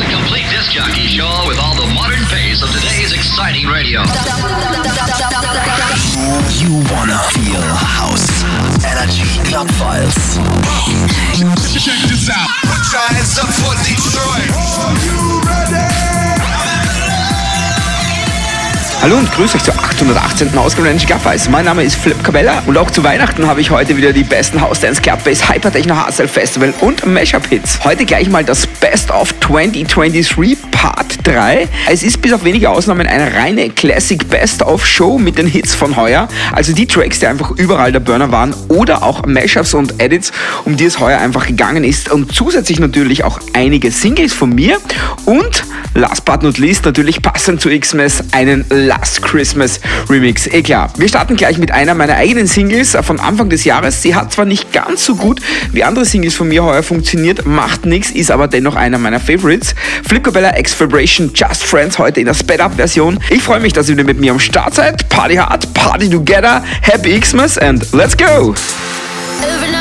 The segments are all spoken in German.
the complete disc jockey show with all the modern pace of today's exciting radio. You wanna feel house. Energy Club Files. Check this out. Put your hands up for Detroit. Are you ready? Hallo und grüß euch zur 818. Ausgabe Energy Club Files. Mein Name ist Philipp Cabella und auch zu Weihnachten habe ich heute wieder die besten House Dance Club Bass Hyper Techno Hardstyle Festival und Mashup Hits. Heute gleich mal das Best of 2023 Part 3. Es ist bis auf wenige Ausnahmen eine reine Classic Best of Show mit den Hits von heuer. Also die Tracks, die einfach überall der Burner waren oder auch Mashups und Edits, um die es heuer einfach gegangen ist und zusätzlich natürlich auch einige Singles von mir und last but not least natürlich passend zu Xmas einen Last Christmas Remix. Eh klar. Wir starten gleich mit einer meiner eigenen Singles von Anfang des Jahres. Sie hat zwar nicht ganz so gut wie andere Singles von mir heuer funktioniert, macht nichts, ist aber dennoch einer meiner Favorites. Flip Cabella X Vibration Just Friends heute in der Sped Up Version. Ich freue mich, dass ihr wieder mit mir am Start seid. Party hard, party together, happy Xmas and let's go! Every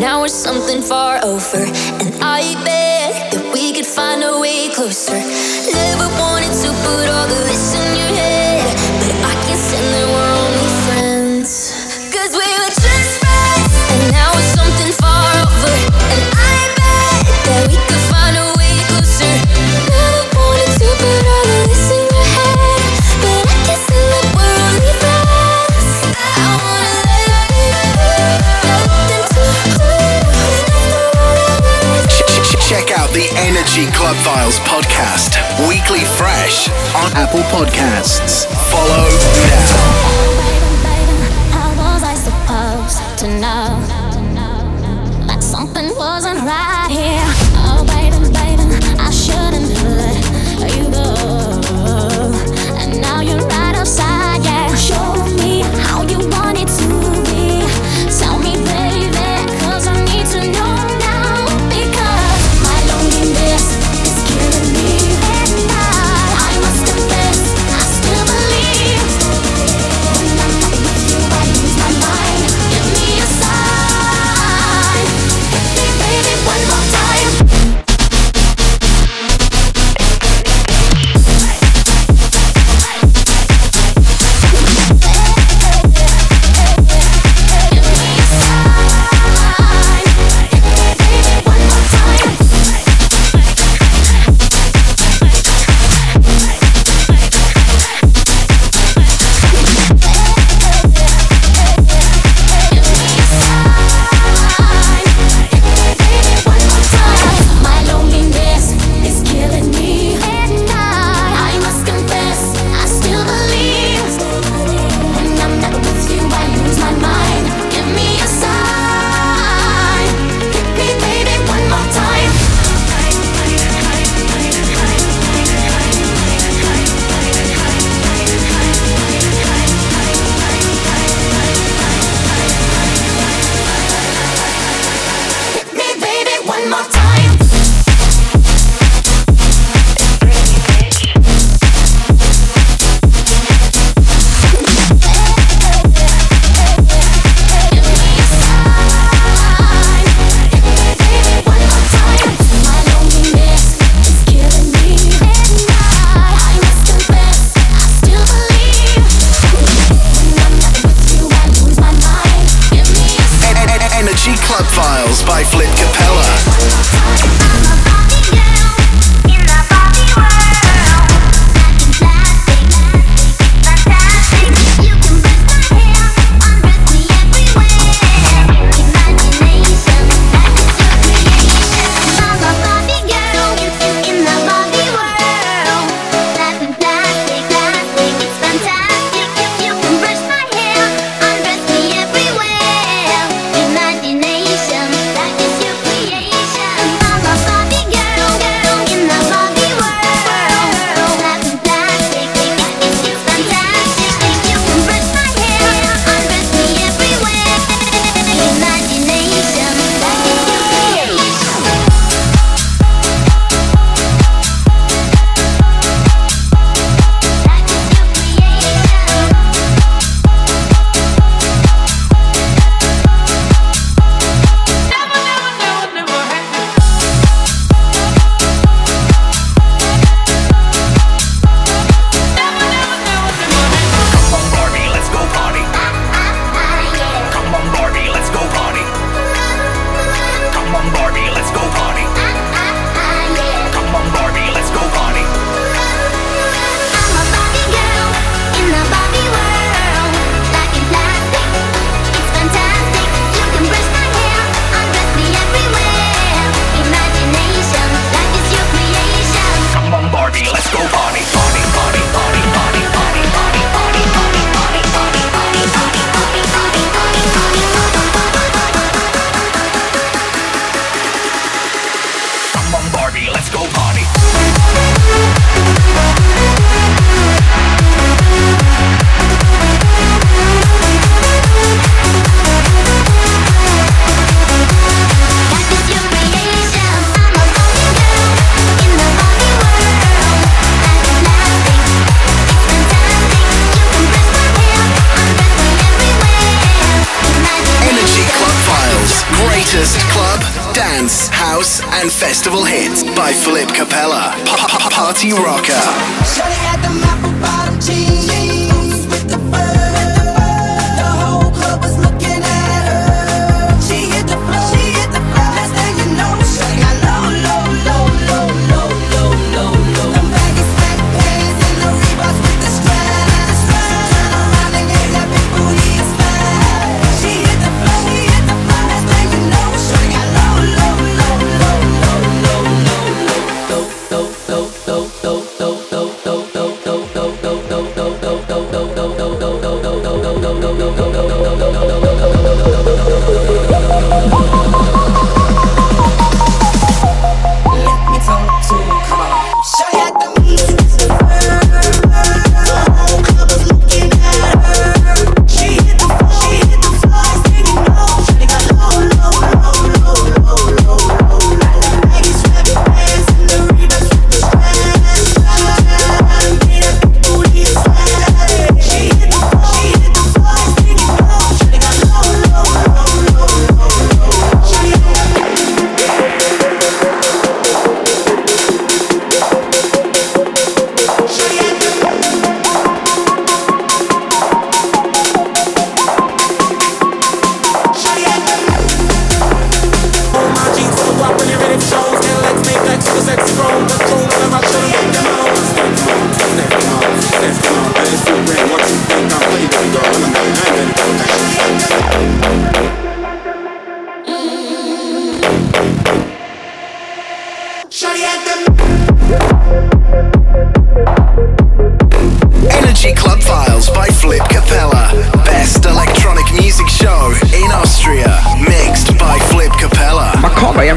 now we're something far over. And I Club Files podcast, weekly fresh on Apple Podcasts. Follow now.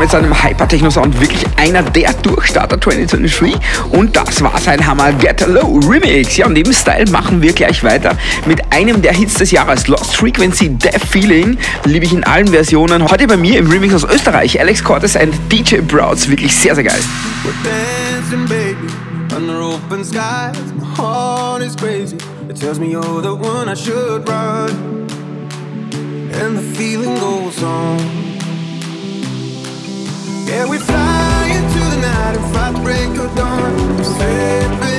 Mit seinem Hyper-Techno-Sound wirklich einer der Durchstarter 2023 und das war sein Hammer Get Low Remix. Ja, und im Style machen wir gleich weiter mit einem der Hits des Jahres, Lost Frequency Death Feeling. Liebe ich in allen Versionen. Heute bei mir im Remix aus Österreich, Alex Cortes und DJ Browds. Wirklich sehr, sehr geil. under open skies. My heart is crazy. It tells me you're the one I should run. And the feeling goes on. Yeah, we fly into the night and fight break of dawn. Slipping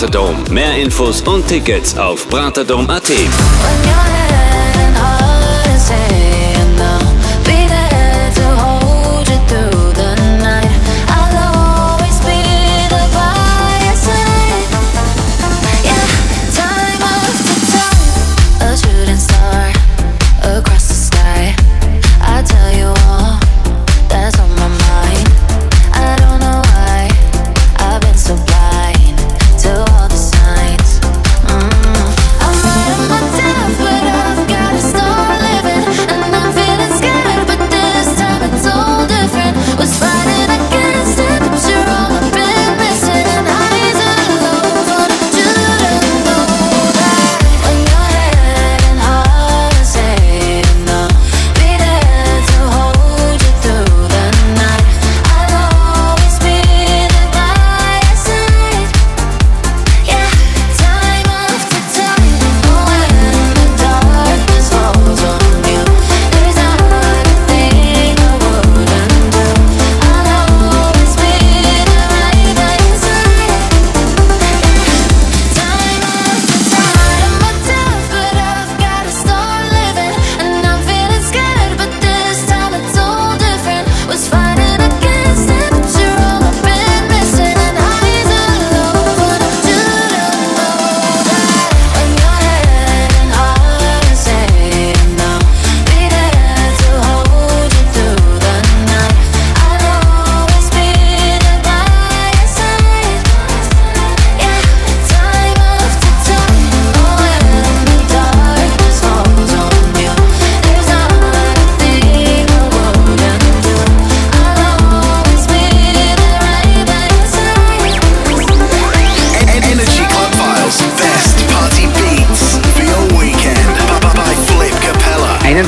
Bratadome. Mehr Infos und Tickets auf bratadome.at.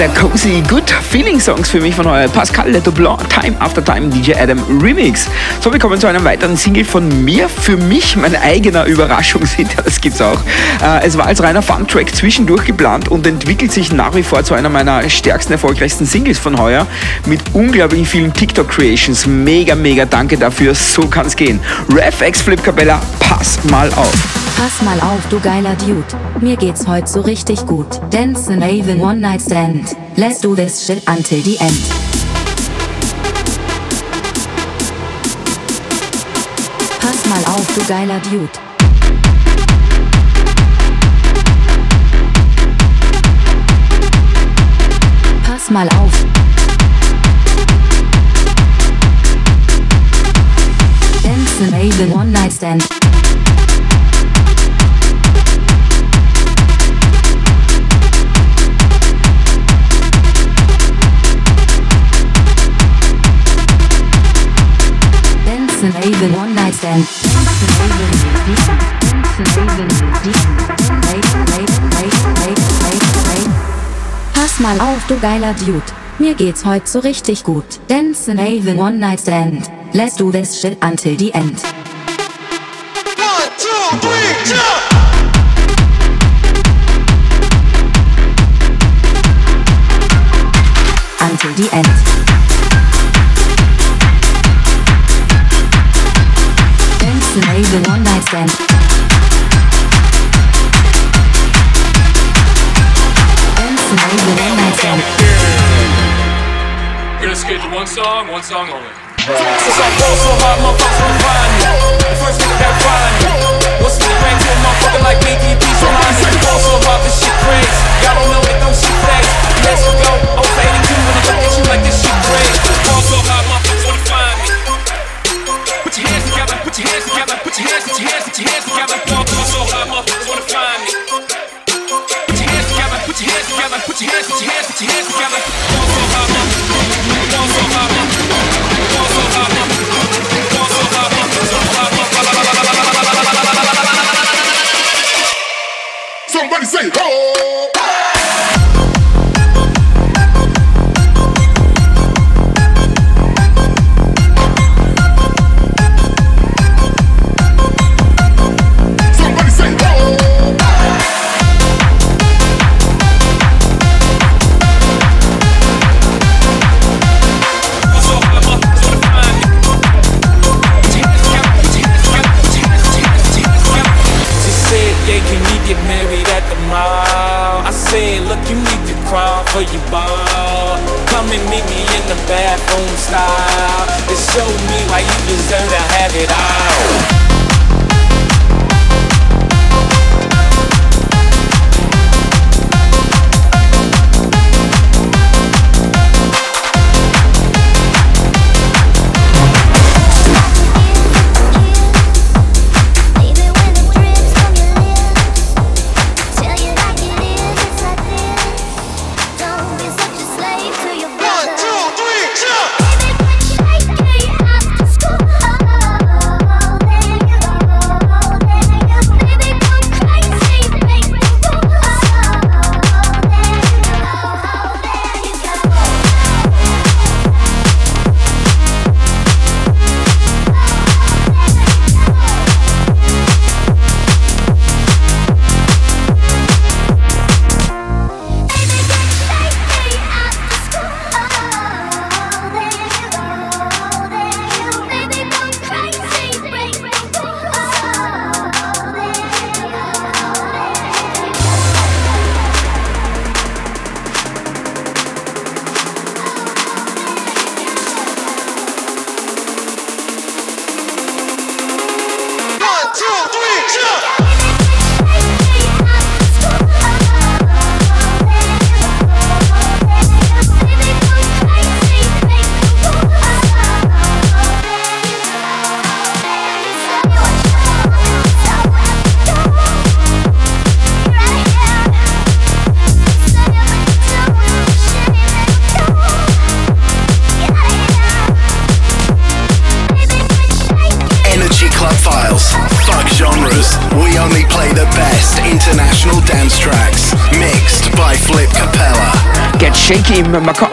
der cozy Good Feeling Songs für mich von euer Pascal Le Doublon, Time After Time DJ Adam Remix. So, wir kommen zu einem weiteren Single von mir. Für mich mein eigener Überraschungshit, das gibt's auch. Äh, es war als reiner Fun-Track zwischendurch geplant und entwickelt sich nach wie vor zu einer meiner stärksten, erfolgreichsten Singles von heuer mit unglaublich vielen TikTok-Creations. Mega, mega danke dafür. So kann's gehen. RefX Flip Capella, pass mal auf. Pass mal auf, du geiler Dude. Mir geht's heute so richtig gut. Dance and Avon One Night Stand. Let's do this shit until the end. Pass mal auf, du geiler Dude. Pass mal auf. Dance and Avon One Night Stand. Dance and Avon One Night Stand. Pass mal auf, du geiler Dude. Mir geht's heute so richtig gut. Dance and Avon One Night Stand. Let's do this shit until the end. One, two, three, jump! Until the end. one night stand. One night stand. We're gonna schedule one song, one song only. Since I so hard, my thoughts were fine. Show me why you deserve to have it all.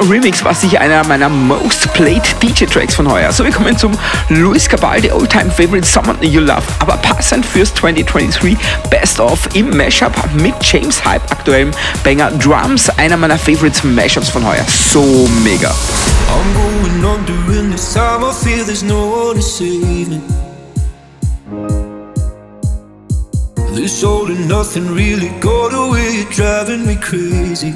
Remix war sicher einer meiner most played DJ Tracks von heuer. So, wir kommen zum Luis Cabaldi All-Time Favorite Someone You Love, aber passend fürs 2023 Best of im Mashup mit James Hype, aktuellem Banger Drums, einer meiner Favorite Mashups von heuer. So mega. I'm going under in this time I feel there's no one to save me. This all and nothing really got away, driving me crazy.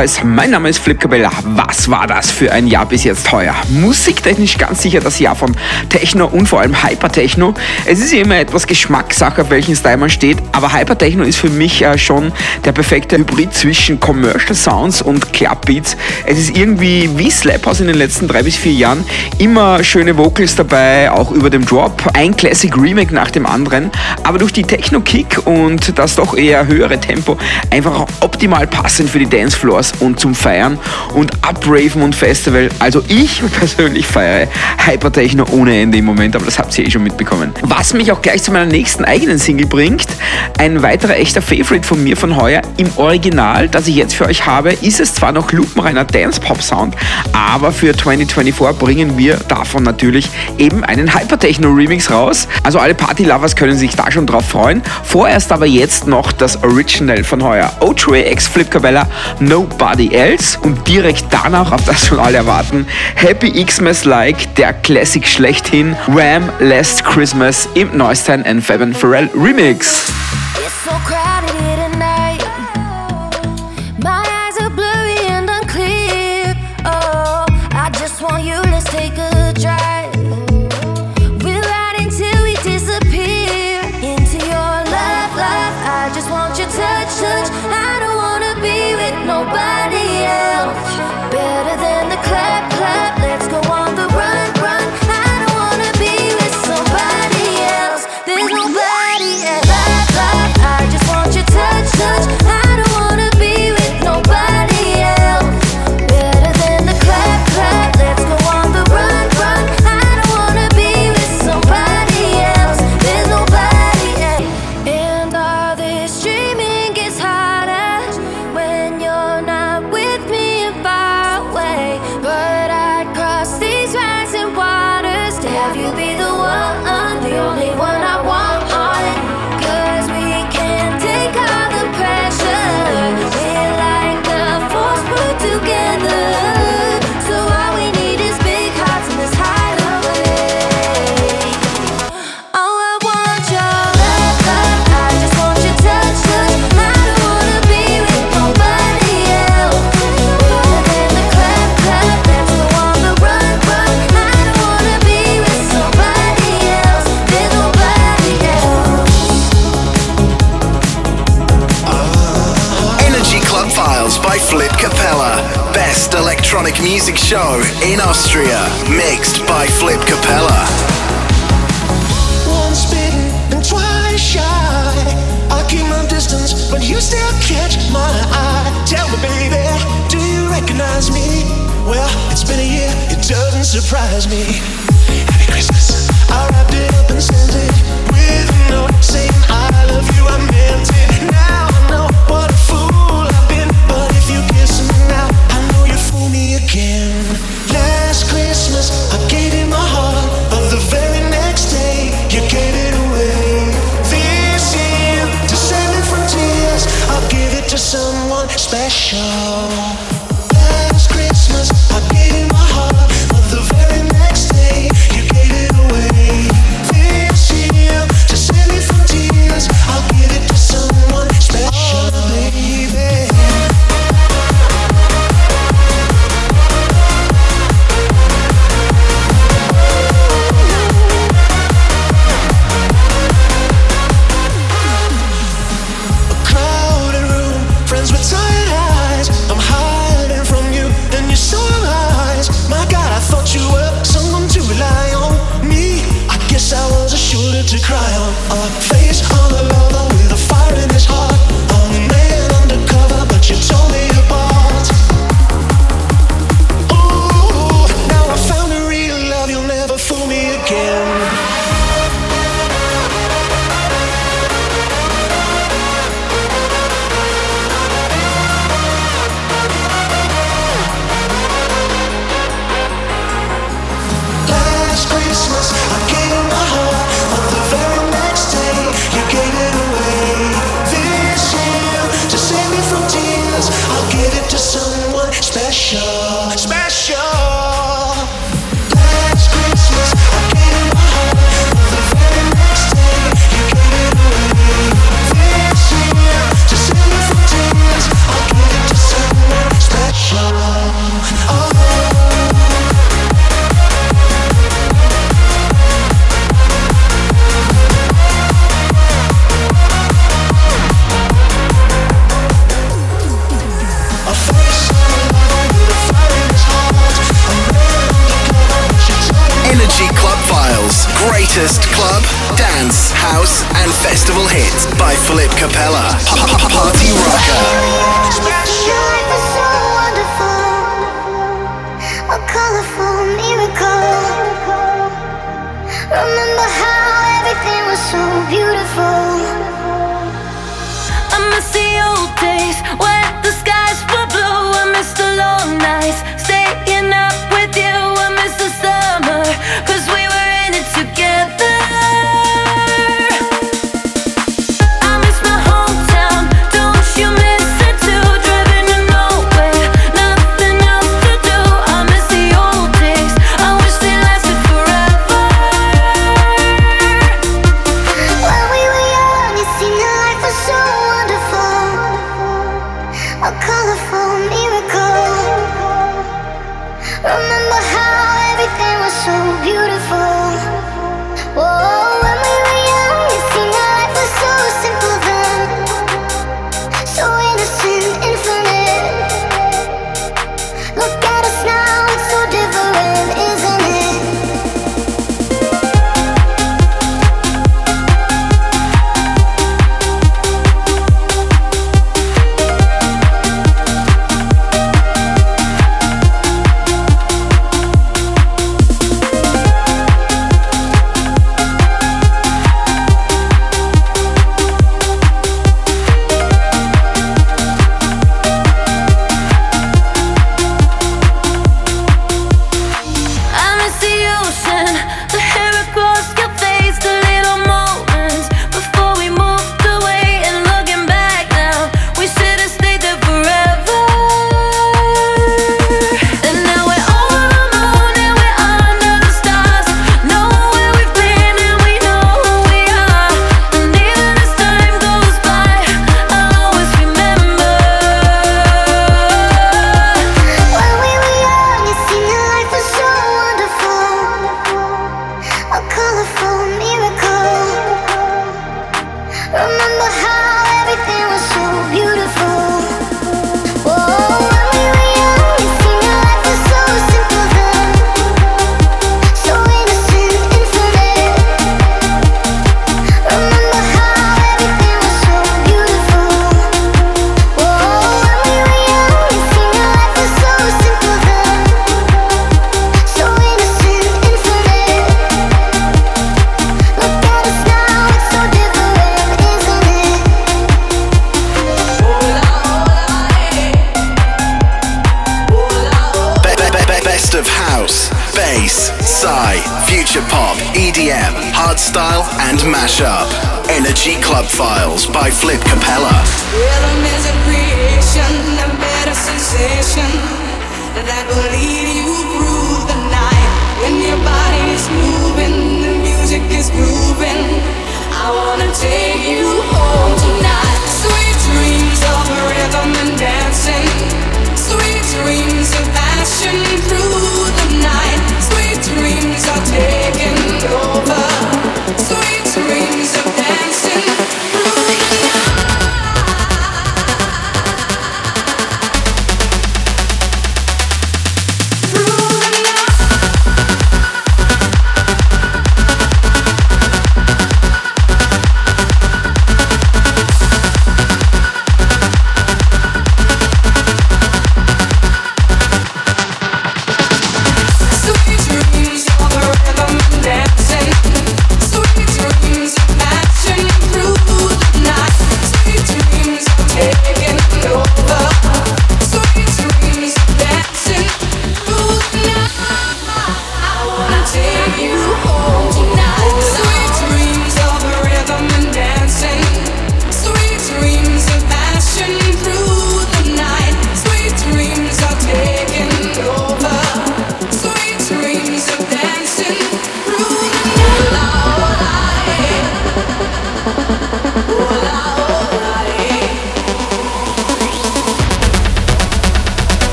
Weiß, mein Name ist Flip Cabella. Was war das für ein Jahr bis jetzt heuer? Musiktechnisch ganz sicher das Jahr von Techno und vor allem Hypertechno. Es ist immer etwas Geschmackssache, auf welchen Style man steht, aber Hypertechno ist für mich äh, schon der perfekte Hybrid zwischen Commercial Sounds und Clubbeats. Es ist irgendwie wie Slap House in den letzten drei bis vier Jahren. Immer schöne Vocals dabei, auch über dem Drop. Ein Classic Remake nach dem anderen, aber durch die Techno-Kick und das doch eher höhere Tempo einfach optimal passend für die Dancefloors und zum Feiern und Upraven und Festival. Also ich persönlich feiere Hypertechno ohne Ende im Moment, aber das habt ihr eh schon mitbekommen. Was mich auch gleich zu meiner nächsten eigenen Single bringt, ein weiterer echter Favorite von mir von heuer. Im Original, das ich jetzt für euch habe, ist es zwar noch lupenreiner Dance-Pop-Sound, aber für 2024 bringen wir davon natürlich eben einen Hypertechno-Remix raus. Also alle Party-Lovers können sich da schon drauf freuen. Vorerst aber jetzt noch das Original von heuer. O2 X Flip Cabella Nobody Else und direkt danach, auf das schon alle erwarten, Happy Xmas Like, der Classic schlechthin, Wham! Last Christmas im Neustein and Fabian Pharrell Remix. Nobody else. music show in Austria, mixed by Flip Capella. Once bitten and twice shy, I keep my distance, but you still catch my eye. Tell me, baby, do you recognize me? Well, it's been a year, it doesn't surprise me. Happy Christmas. I wrapped it up and sent it with a note saying I love you. I meant special.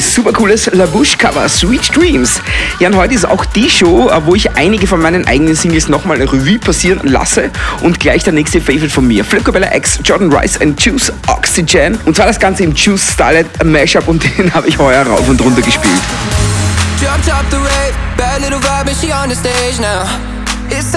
Super cooles La Bouche Cover, Sweet Dreams. Ja, und heute ist auch die Show, äh, wo ich einige von meinen eigenen Singles nochmal Revue passieren lasse und gleich der nächste Favorite von mir. Flip Cabella X, Jordan Rice and Juice Oxygen. Und zwar das Ganze im Juice Style Mashup und den habe ich heuer rauf und runter gespielt. Dropped off the rave, bad little vibe, and she on the stage now.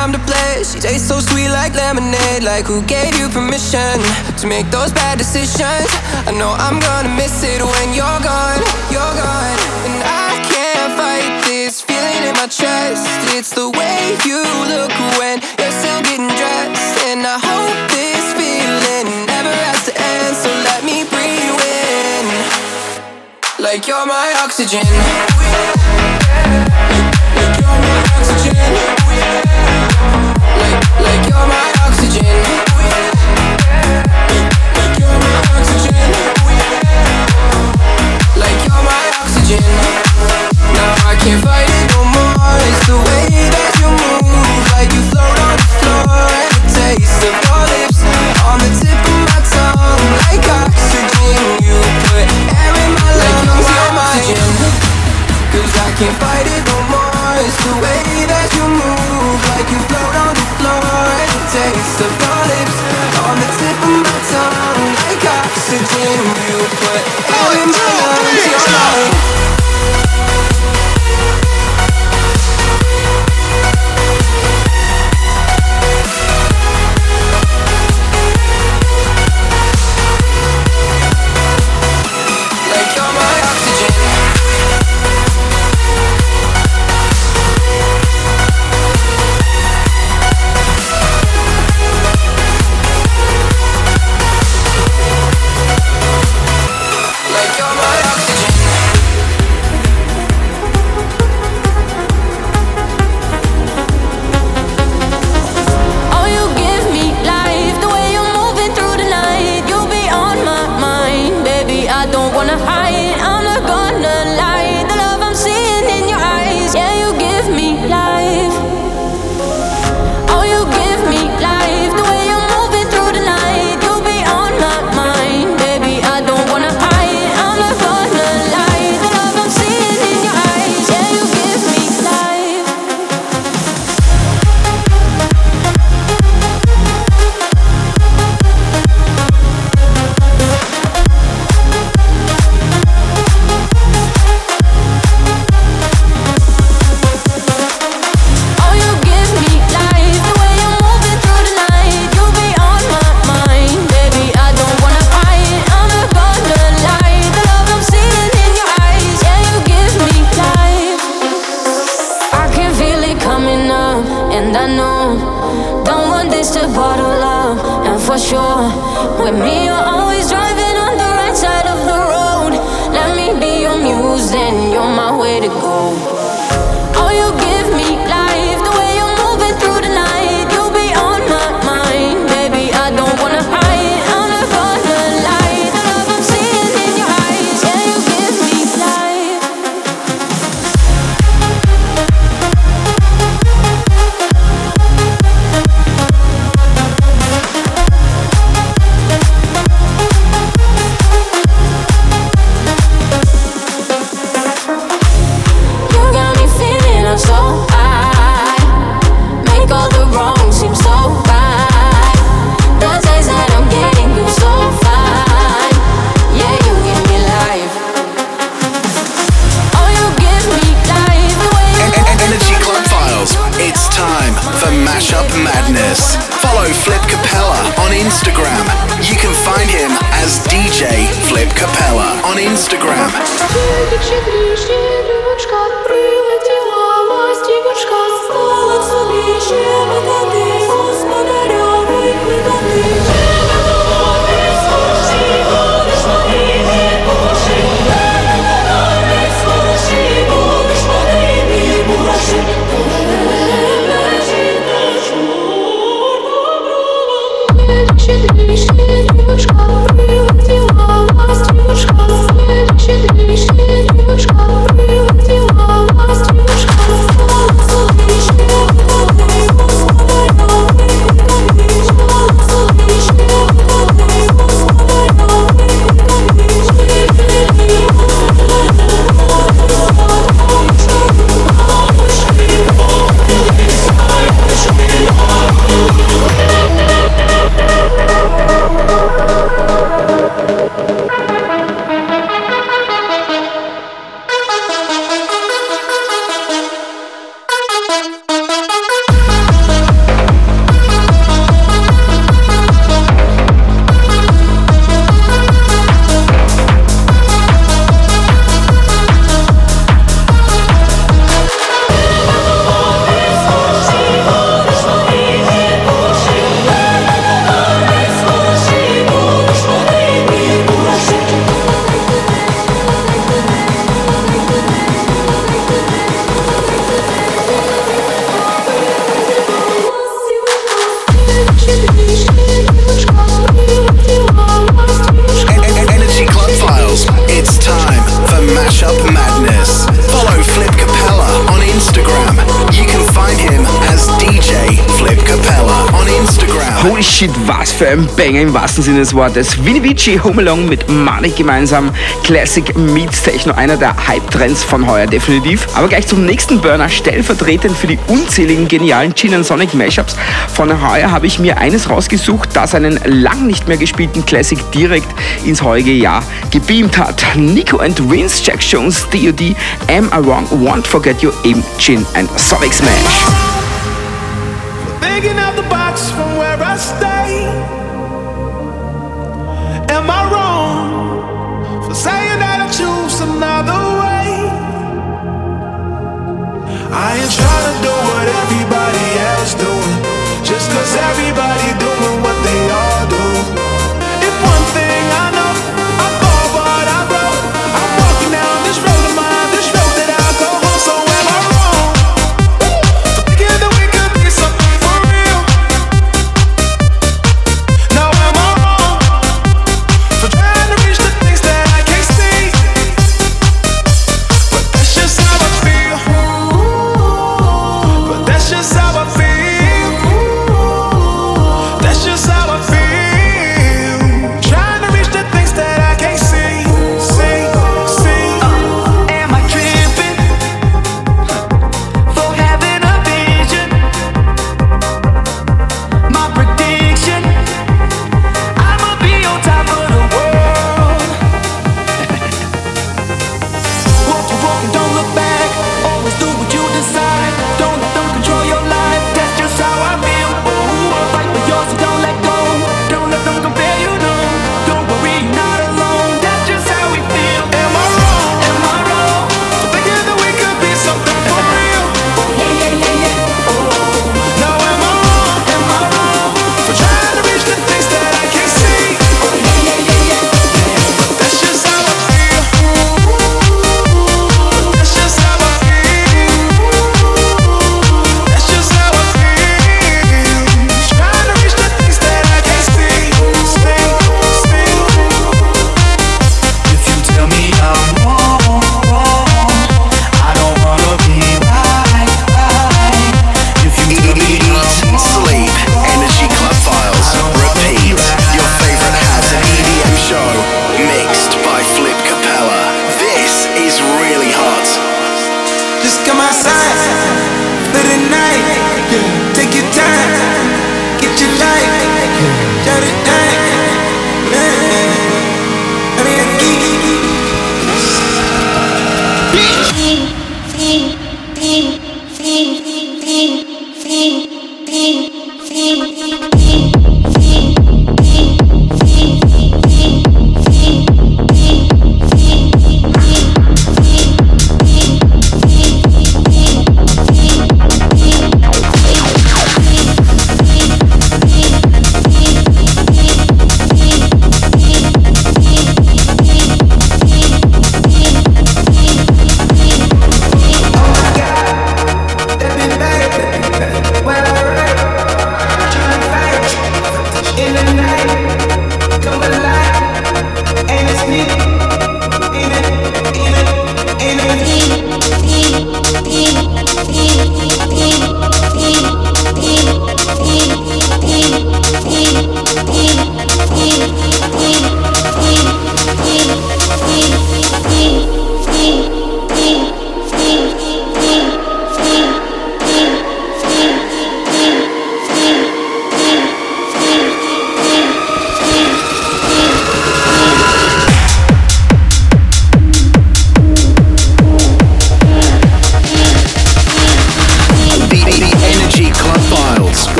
Time to play. She tastes so sweet like lemonade. Like who gave you permission to make those bad decisions? I know I'm gonna miss it when you're gone. You're gone, and I can't fight this feeling in my chest. It's the way you look when you're still getting dressed, and I hope this feeling never has to end. So let me breathe in, like you're my oxygen. Like can't fight it no more. It's the way that you move Like you float on the floor. The taste of your lips On the tip of my tongue. Like oxygen You put air in my lungs. You're mine Banger im wahrsten Sinne des Wortes. Winnie Vici, Home Alone mit Manik gemeinsam. Classic meets Techno, einer der Hype-Trends von heuer definitiv. Aber gleich zum nächsten Burner, stellvertretend für die unzähligen genialen Gin Sonic Mashups von heuer habe ich mir eines rausgesucht, das einen lang nicht mehr gespielten Classic direkt ins heutige Jahr gebeamt hat. Nico and Vince, Jack Jones, D.O.D., Am I Wrong, Won't Forget You, im Gin Sonic Smash.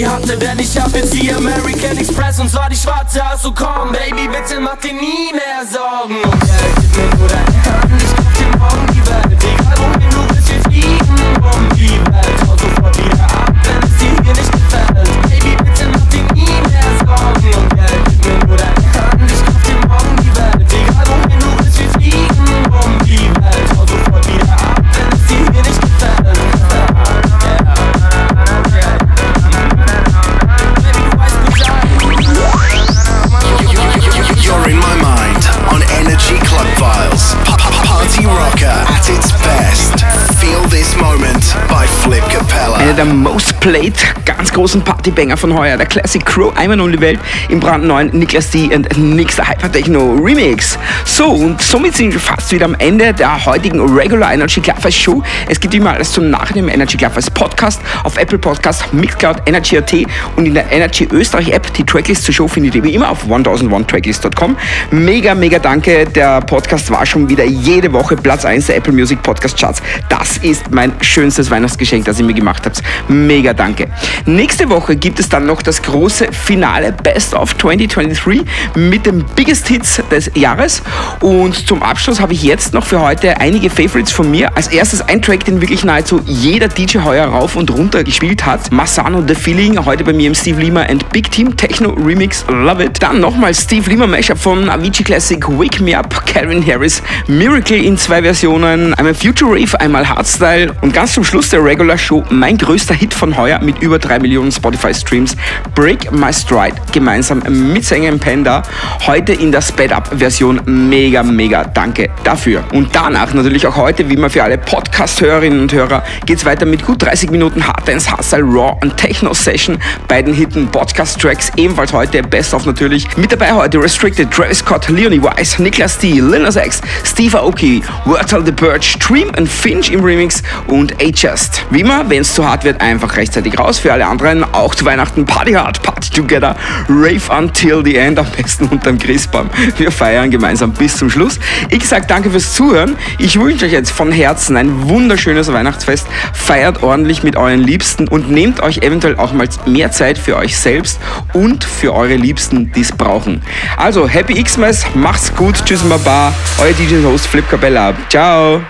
Nie hatte, denn ich hab jetzt die American Express und zwar die schwarze. Also komm, Baby, bitte mach dir nie mehr Sorgen Geld. Gib mir nur deine the most played, ganz großen Partybanger von heuer, der Classic Crow, einmal um die Welt im brandneuen Niklas D und Nix Hypertechno Remix. So, und somit sind wir fast wieder am Ende der heutigen Regular Energy Clubbers Show. Es gibt immer alles zum Nachhinein im Energy Clubbers Podcast auf Apple Podcast, Mixcloud, Energy.at und in der Energy Österreich App. Die Tracklist zur Show findet ihr wie immer auf 1001tracklist.com. Mega, mega danke. Der Podcast war schon wieder jede Woche Platz 1 der Apple Music Podcast Charts. Das ist mein schönstes Weihnachtsgeschenk, das ihr mir gemacht habt. Mega danke. Nächste Woche gibt es dann noch das große Finale Best of 2023 mit den Biggest Hits des Jahres. Und zum Abschluss habe ich jetzt noch für heute einige Favorites von mir. Als erstes ein Track, den wirklich nahezu jeder DJ heuer rauf und runter gespielt hat. Massano The Feeling, heute bei mir im Steve Lima and Big Team Techno Remix. Love it. Dann nochmal Steve Lima Mashup von Avicii Classic Wake Me Up, Calvin Harris, Miracle in zwei Versionen, einmal Future Rave, einmal Hardstyle und ganz zum Schluss der Regular Show mein größter Hit von heuer mit über 3 Millionen Spotify-Streams. Break My Stride gemeinsam mit Sängerin Panda. Heute in der Sped-Up-Version. Mega, mega danke dafür. Und danach natürlich auch heute, wie immer für alle Podcast-Hörerinnen und Hörer, geht's weiter mit gut 30 Minuten Hard Dance Hustle Raw und Techno Session. Beiden Hitten Podcast-Tracks. Ebenfalls heute Best of natürlich. Mit dabei heute Restricted, Travis Scott, Leonie Weiss, Niklas D, Lil Nas X, Steve Aoki, Wurzel the Birch, Dream and Finch im Remix und A-Just. Wie immer, wenn es zu hart wird, einfach rechtzeitig raus. Für alle anderen auch zu Weihnachten Party Hard, Party Together, Rave Until the End, am besten unterm Christbaum. Wir feiern gemeinsam bis zum Schluss. Ich sag danke fürs Zuhören. Ich wünsche euch jetzt von Herzen ein wunderschönes Weihnachtsfest. Feiert ordentlich mit euren Liebsten und nehmt euch eventuell auch mal mehr Zeit für euch selbst und für eure Liebsten, die es brauchen. Also, Happy Xmas, macht's gut, tschüss, Baba, euer DJ-Host Flip Capella. Ciao.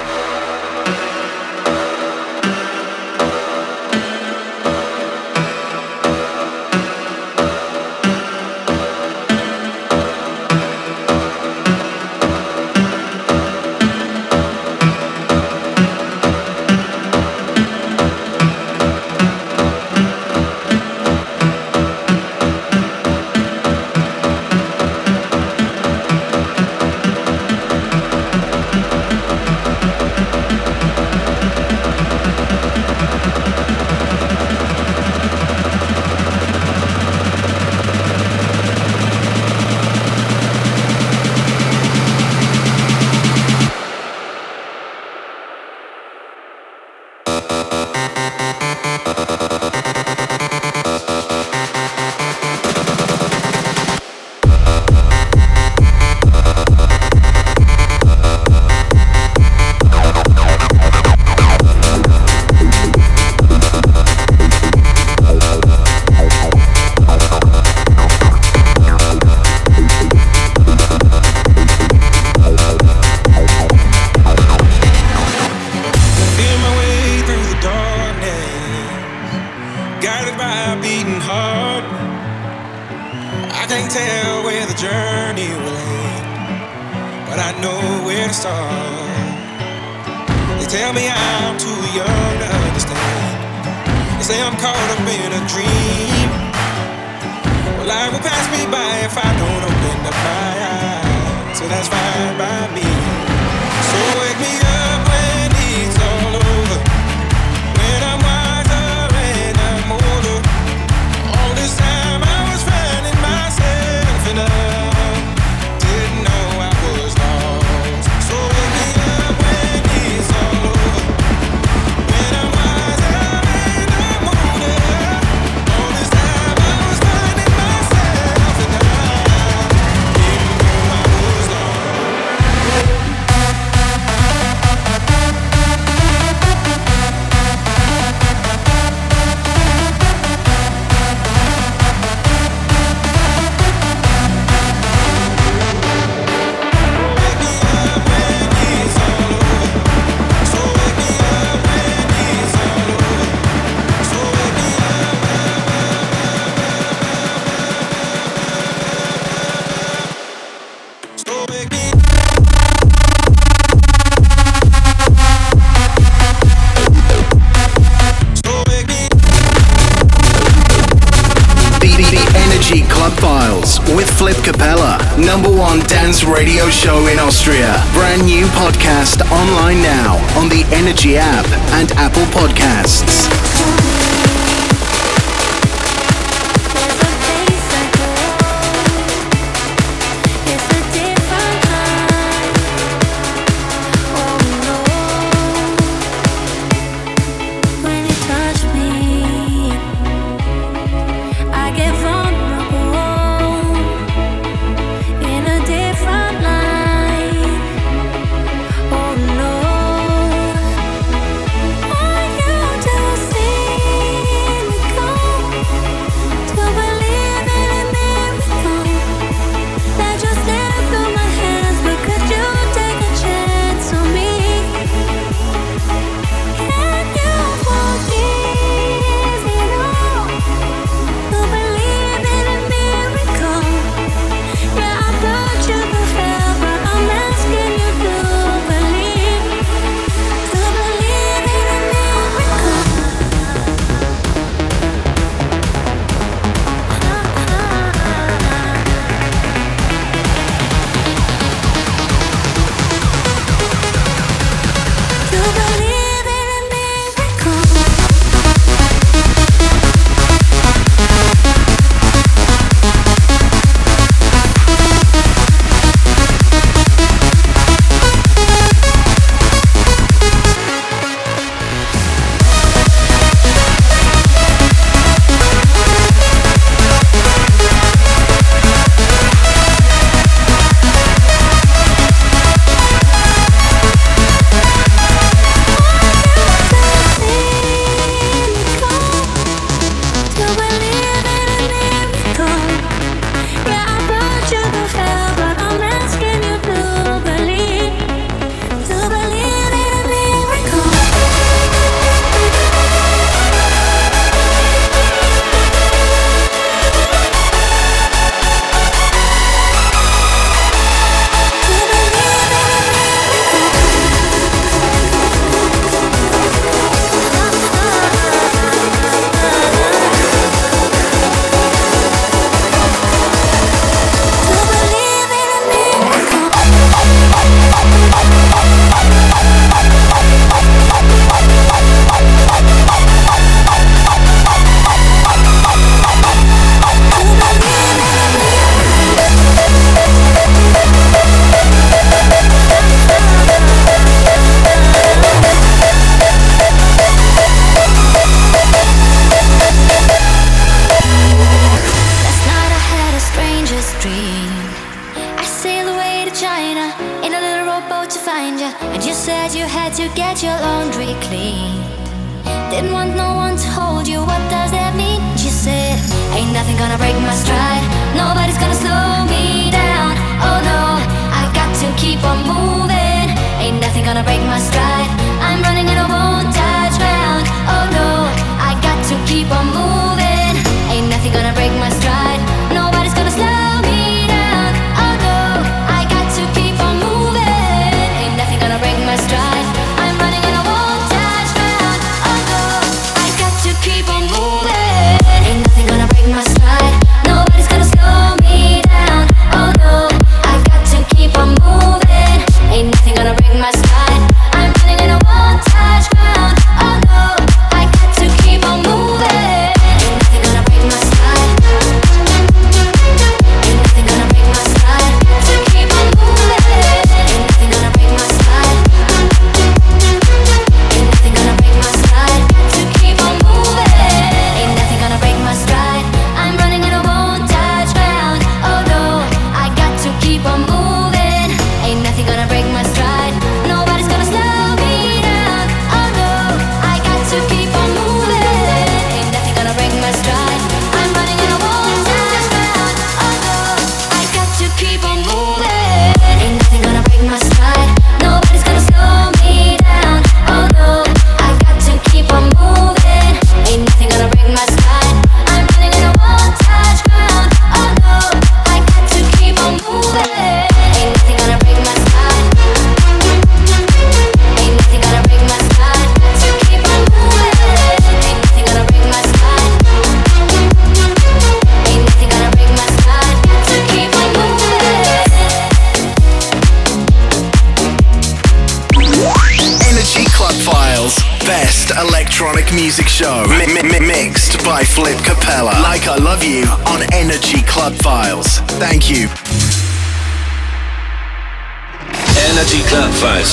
One dance radio show in Austria. Brand new podcast online now on the Energy app and Apple Podcasts.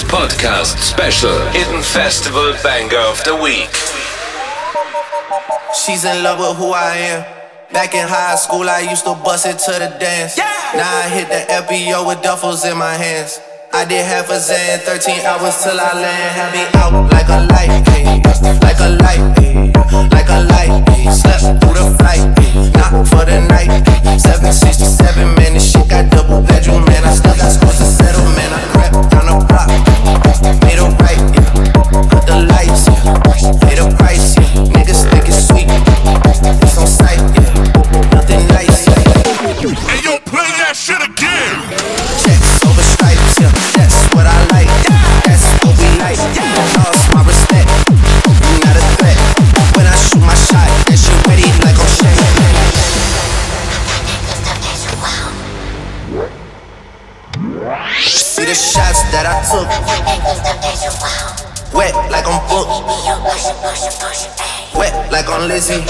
Podcast Special Hidden Festival Banger of the Week. She's in love with who I am. Back in high school, I used to bust it to the dance. Now I hit the FBO with duffels in my hands. I did half a Zan, 13 hours till I land. Had me out like a light, ayy, like a light, ayy, like a light. ayy. Slept through the flight, ayy, not for the night. ayy. 767, man, this shit got double bedroom, man. I still got scores to settle, man. I crept down the block, made a right, yeah. Put the lights, yeah. Pay the price, yeah. Niggas think it's sweet, it's on sight, yeah. Nothing nice, yeah. Hey, yo, play that shit again. See the shots that I took. Wet like I'm booked. Wet like I'm Lizzie.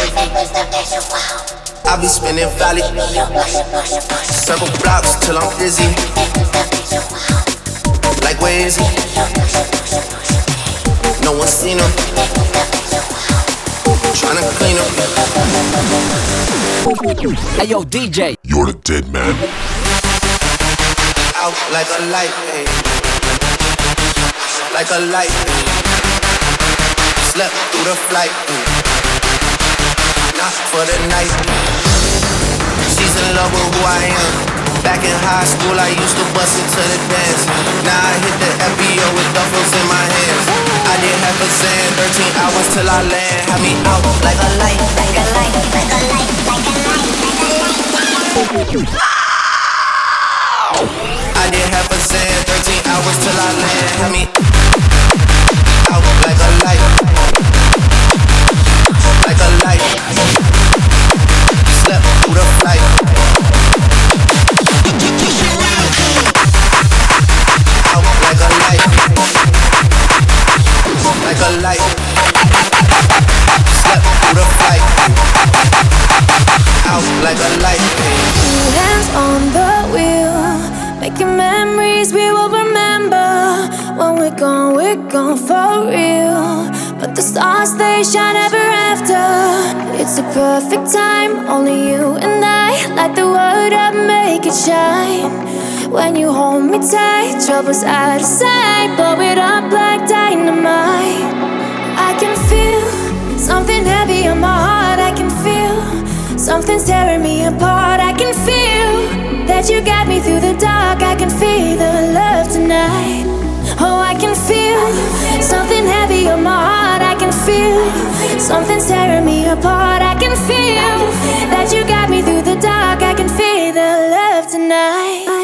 I be spinning valley. Circle blocks till I'm dizzy. Like where is he? No one seen him. Tryna clean him. Hey yo, DJ. You're the dead man. Out like a light, ayy. Like a light, ayy. Slept through the flight, ayy. For the night. She's in love with who I am. Back in high school, I used to bust it to the dance. Now I hit the FBO with duffels in my hands. I did half a Zan, 13 hours till I land. Had me out like a light, like a light, like a light, like a light, like a light. I did half a Zan, 13 hours till I land. Had me out like a light, like a light. Slept through the. Out like a light, like a light. Slept through the. Out like a light. Two hands on the wheel, making memories we will remember. When we're gone, we're gone for real. But the stars they shine ever after. It's a perfect time, only you and I. Light the world up, make it shine. When you hold me tight, trouble's out of sight. Blow it up like dynamite. I can feel something heavy on my heart. I can feel something's tearing me apart. I can feel that you got me through the dark. I can feel the love tonight. Oh, I can feel something heavy on my heart. Feel something's tearing me apart. I can feel that you got me through the dark. I can feel the love tonight.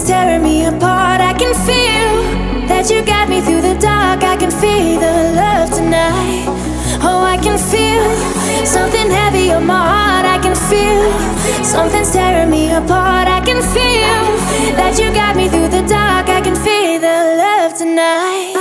Something's tearing me apart. I can feel that you got me through the dark. I can feel the love tonight. Oh, I can feel something heavy on my heart. I can feel something's tearing me apart. I can feel that you got me through the dark. I can feel the love tonight.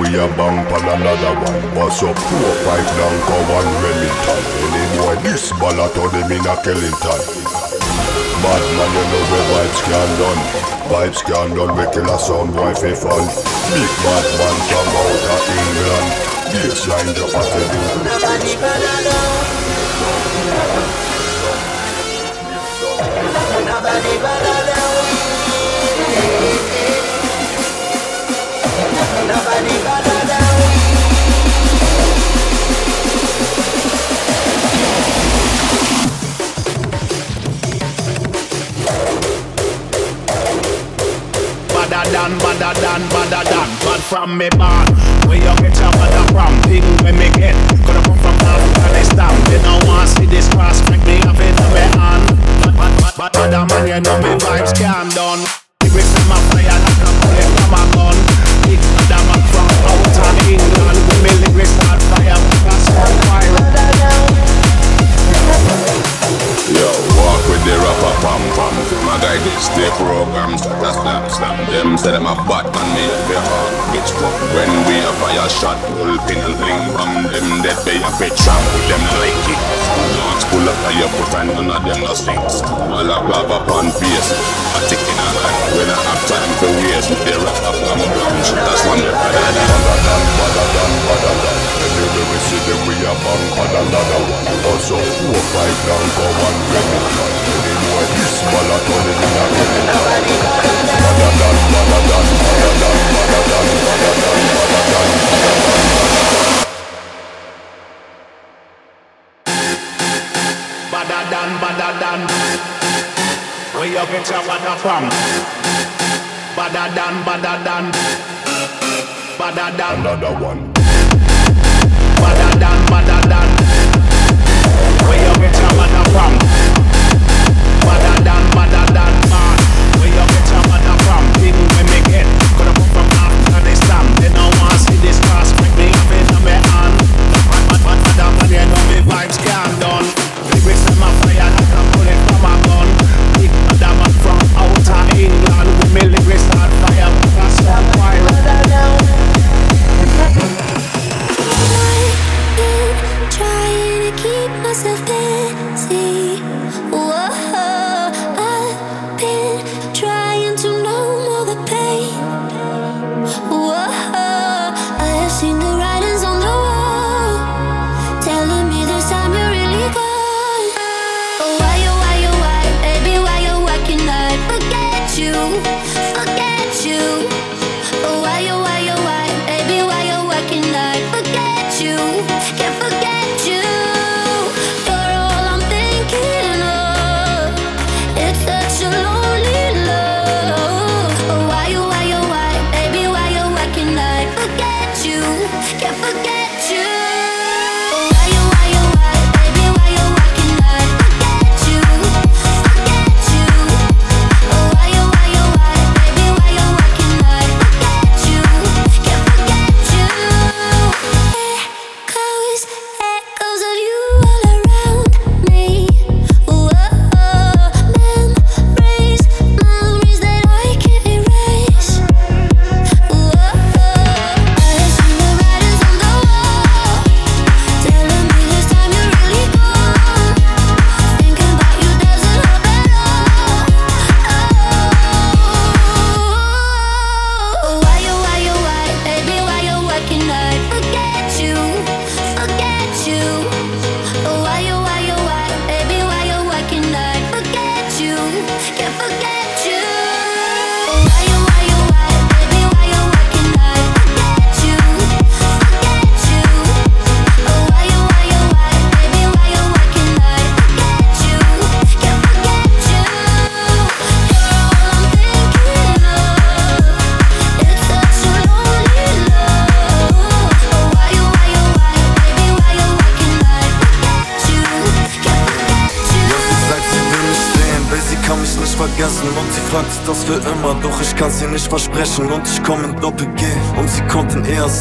We a bang pan another one. Bust up four, five go one Remington. Any boy this ballot or them in a Kellington. Bad man, you know where vibes can done. Vibes can done, we kill a sound for fun. Big bad man come out of England. Baseline drop at the than, badder than Bad from me born. Where you get your mother from? Thing when me get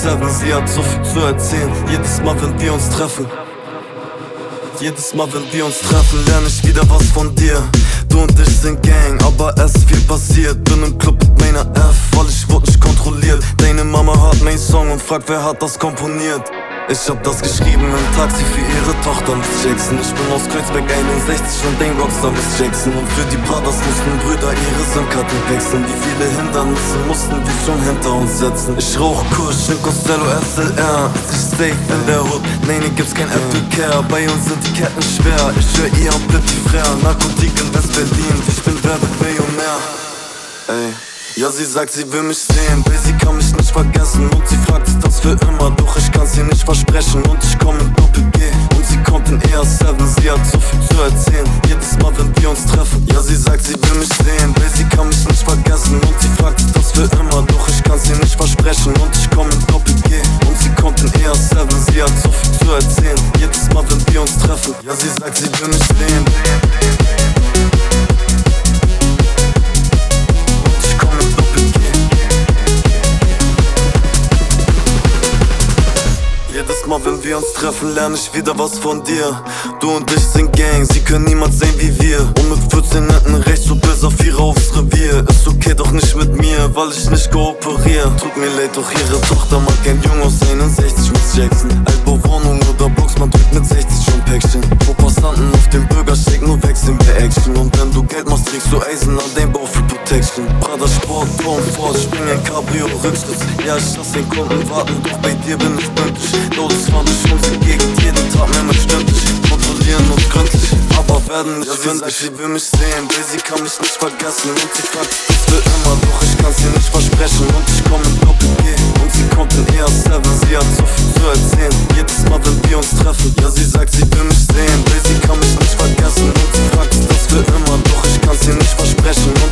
7, sie hat so viel zu erzählen. Jedes Mal, wenn wir uns treffen. Jedes Mal, wenn wir uns treffen, lerne ich wieder was von dir. Du und ich sind Gang, aber es ist viel passiert. Bin im Club mit meiner F, weil ich wurde nicht kontrolliert. Deine Mama hört mein Song und fragt, wer hat das komponiert. Ich hab das geschrieben im Taxi für ihre Tochter Miss Jackson. Ich bin aus Kreuzberg 61 und dein Rockstar Miss Jackson. Und für die Brothers mussten Brüder ihre SIM-Karten wechseln. Wie viele Hindernisse mussten wir schon hinter uns setzen. Ich rauch Kusch in Costello SLR. Ist ich safe in der Hood? Nee, nee, gibt's kein Apple Care. Bei uns sind die Ketten schwer. Ich höre ihr am Petit Frère. Narkotik in West-Berlin. Ich bin Werbemillionär. Ey. Ja, sie sagt, sie will mich sehen, will sie kann mich vergessen Und sie fragt das für immer, doch ich kann's ihr nicht versprechen Und ich komm in Doppel-G und sie kommt in ER7 Sie hat so viel zu erzählen, jedes Mal, wenn wir uns treffen Ja, sie sagt, sie will mich sehen, will sie kann mich nicht vergessen Und sie fragt das für immer, doch ich kann's ihr nicht versprechen Und ich komm in Doppel-G und sie kommt in ER7 Sie hat so viel zu erzählen, jedes Mal, wenn wir uns treffen Ja, sie sagt, sie will mich sehen Mal, wenn wir uns treffen, lerne ich wieder was von dir. Du und ich sind Gang, sie können niemand sehen wie wir. Und mit 14 Netten rechts so bis auf ihre aufs Revier. Ist okay, doch nicht mit mir, weil ich nicht kooperiere. Tut mir leid, doch ihre Tochter mag ein Jung aus 61 Miss Jackson. Altbauwohnung oder Box, man drückt mit 60 schon Päckchen. Vor Passanten auf dem Bürgersteig, nur wechseln wir Action. Und wenn du Geld machst, trägst du Eisen an dein Bauch für Protection. Prada Sport, Tom Ford, spring ein Cabrio, Rückschluss. Ja, ich lass den Kunden warten, doch bei dir bin ich pünktlich. Lotus fand ich unsere Gegend, jeden Tag mehr mit stündlich. Kontrollieren und gründlich, aber werden nicht ja, sie sagt, sie will mich sehen, will sie kann mich nicht vergessen. Und sie fragt, das für immer, doch ich kann's ihr nicht versprechen. Und ich komm in Doppel-G und sie kommt in ER7. Sie hat so viel zu erzählen, jedes Mal, wenn wir uns treffen. Ja, sie sagt, sie will mich sehen, will sie kann mich nicht vergessen. Und sie fragt, das für immer, doch ich kann's ihr nicht versprechen.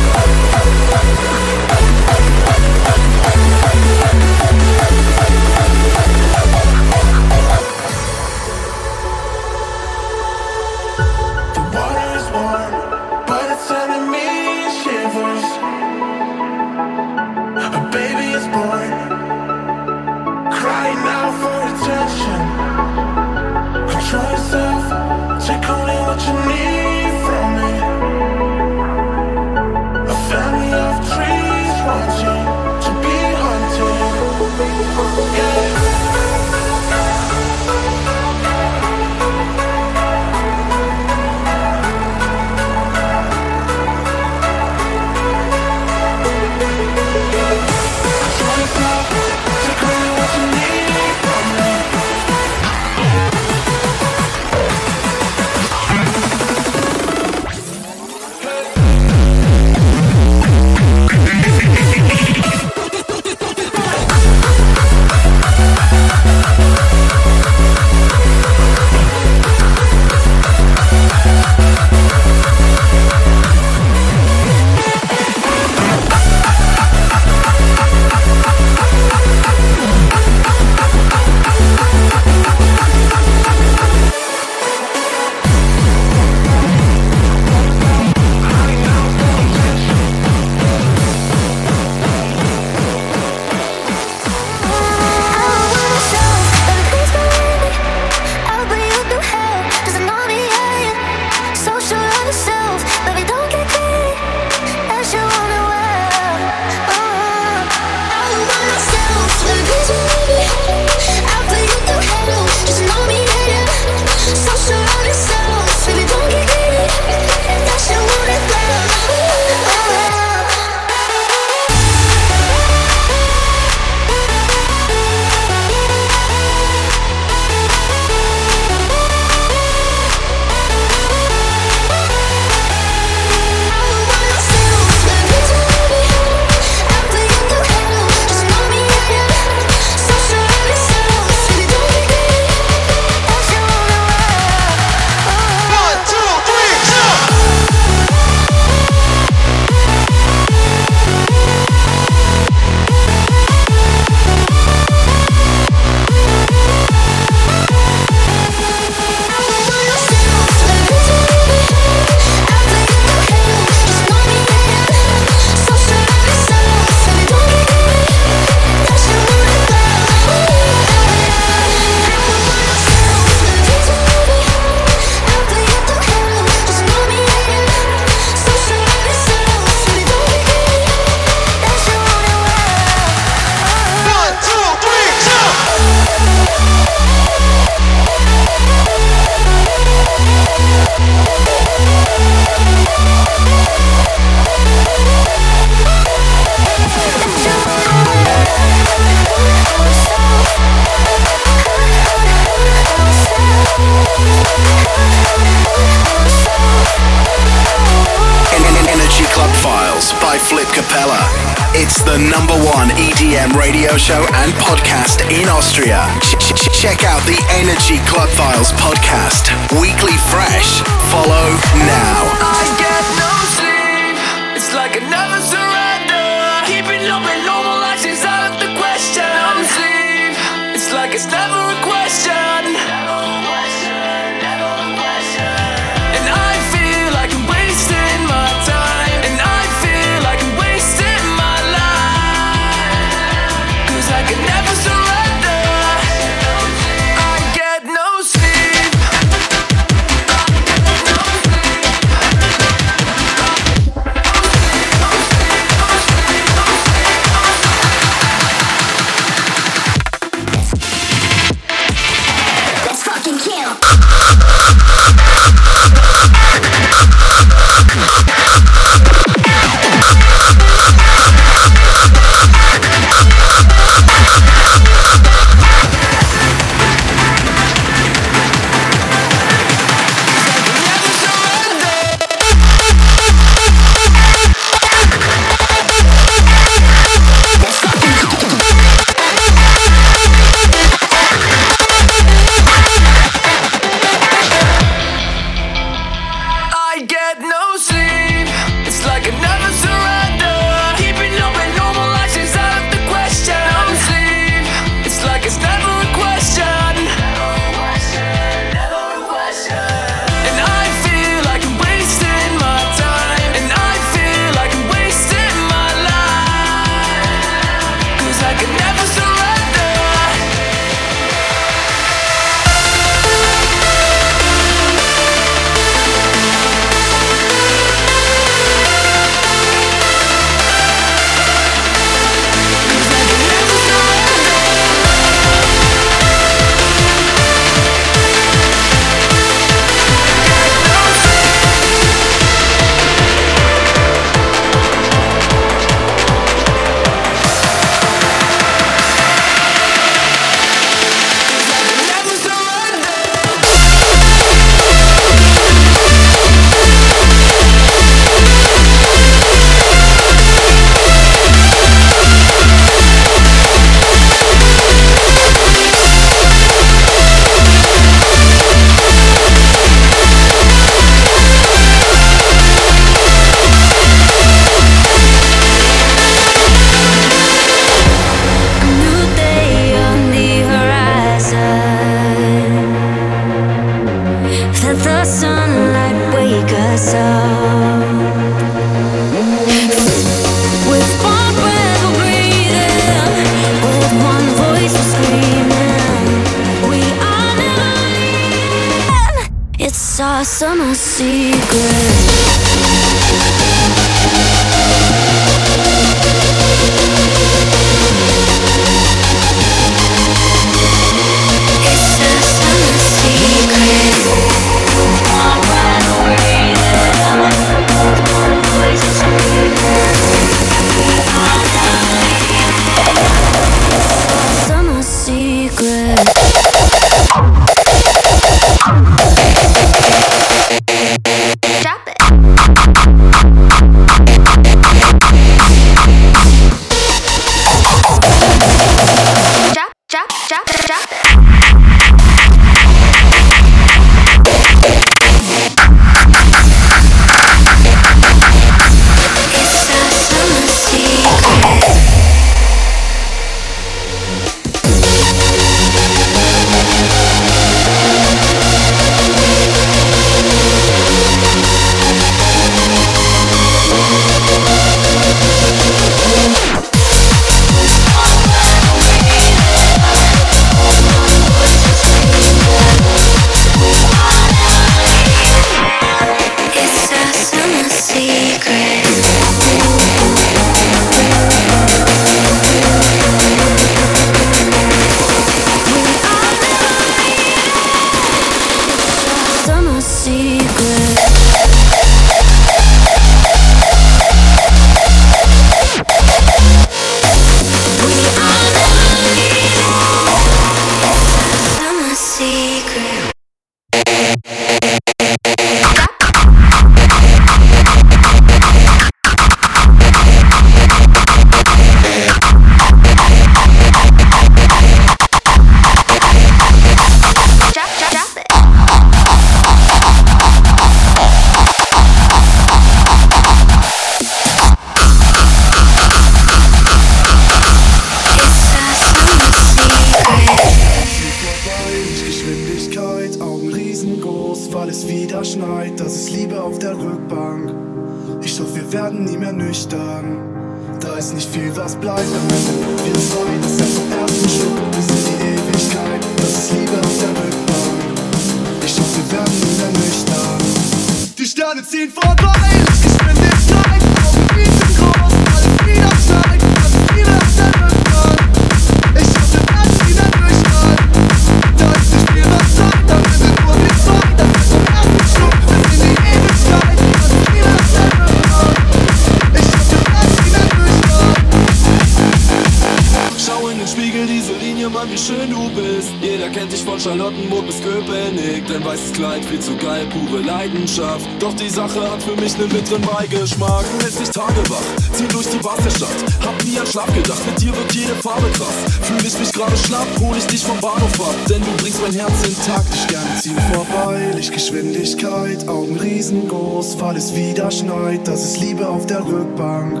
es wieder schneit, das ist Liebe auf der Rückbank.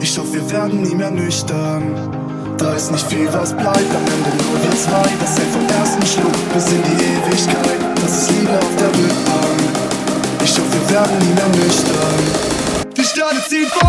Ich hoffe, wir werden nie mehr nüchtern. Da ist nicht viel, was bleibt, am Ende nur wir zwei. Das hält vom ersten Schluck bis in die Ewigkeit. Das ist Liebe auf der Rückbank. Ich hoffe, wir werden nie mehr nüchtern. Die Sterne ziehen vor.